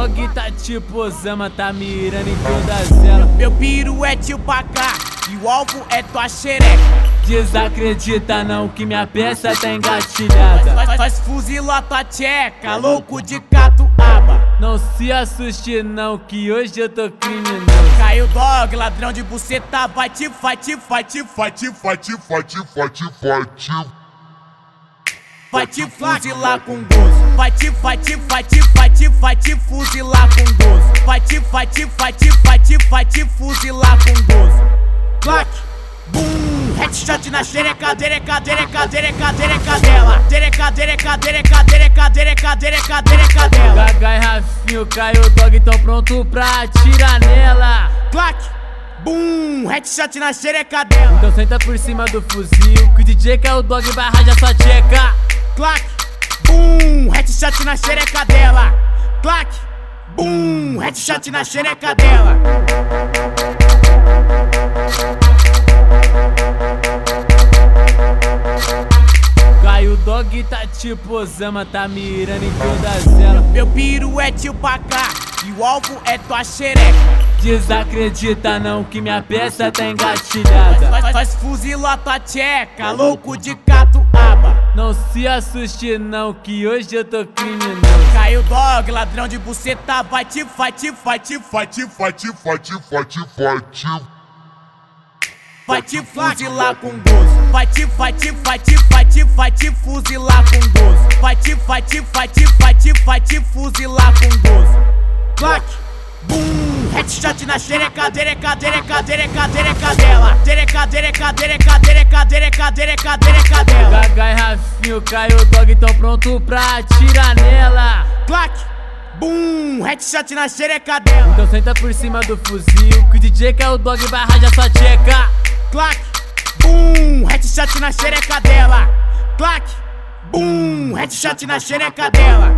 dog tá tipo Osama, tá mirando em todas elas. Meu piru é tio cá e o alvo é tua xereca. Desacredita não que minha peça tá engatilhada. Nós, nós fuzilou tua tcheca, louco de catuaba. Não se assuste não que hoje eu tô criminoso. Caiu dog, ladrão de buceta, vai te, vai te, vai te, vai te, vai te, fuzilar com gozo. Vai te, vai te, vai te, vai te, vai te fuzilar com gozo. Vai te, vai te, vai te, vai te, vai te fuzilar com gozo. Clack, boom, headshot na xereca, dereca, dereca, dereca, dereca dela. Dereca, dereca, dereca, dereca, dereca, dereca, dereca dela. Gaga e Rafinho, caiu dog, tão pronto pra atirar nela. Clack, boom, headshot na xereca dela. Então senta por cima do fuzil, que o DJ que é o dog vai rajar sua tcheca. Clack, boom, headshot na xereca dela. Clack, boom, headshot na xereca dela. Caiu dog tá tipo Osama, tá mirando em todas elas. Meu piru é tio pra cá e o alvo é tua xereca. Desacredita não que minha peça tá engatilhada. Nós, nós fuzilou tua tcheca, louco de catuaba. Não se assuste não, que hoje eu tô criminoso Caiu dog, ladrão de buceta Vai-te, vai-te, vai-te, vai-te, vai-te, vai-te, vai-te, vai-te Vai-te fuzilar com gozo Vai-te, vai-te, vai-te, vai-te, vai-te fuzilar com gozo Vai-te, vai-te, vai-te, vai-te, vai-te fuzilar com gozo Clack, boom, headshot na xereca, dereca, dereca, dereca, dereca dela cadeira, é cadeira, é cadeira, é cadeira, é cadeira, é cadeira, é cadela. Gagai, Rafinho, caiu o dog, então pronto pra atirar nela. Clac, bum, headshot na xerecadela. Então senta por cima do fuzil, que o DJ caiu o dog vai rajar sua tcheca. Clac, bum, headshot na xerecadela. Clac, bum, headshot na xerecadela.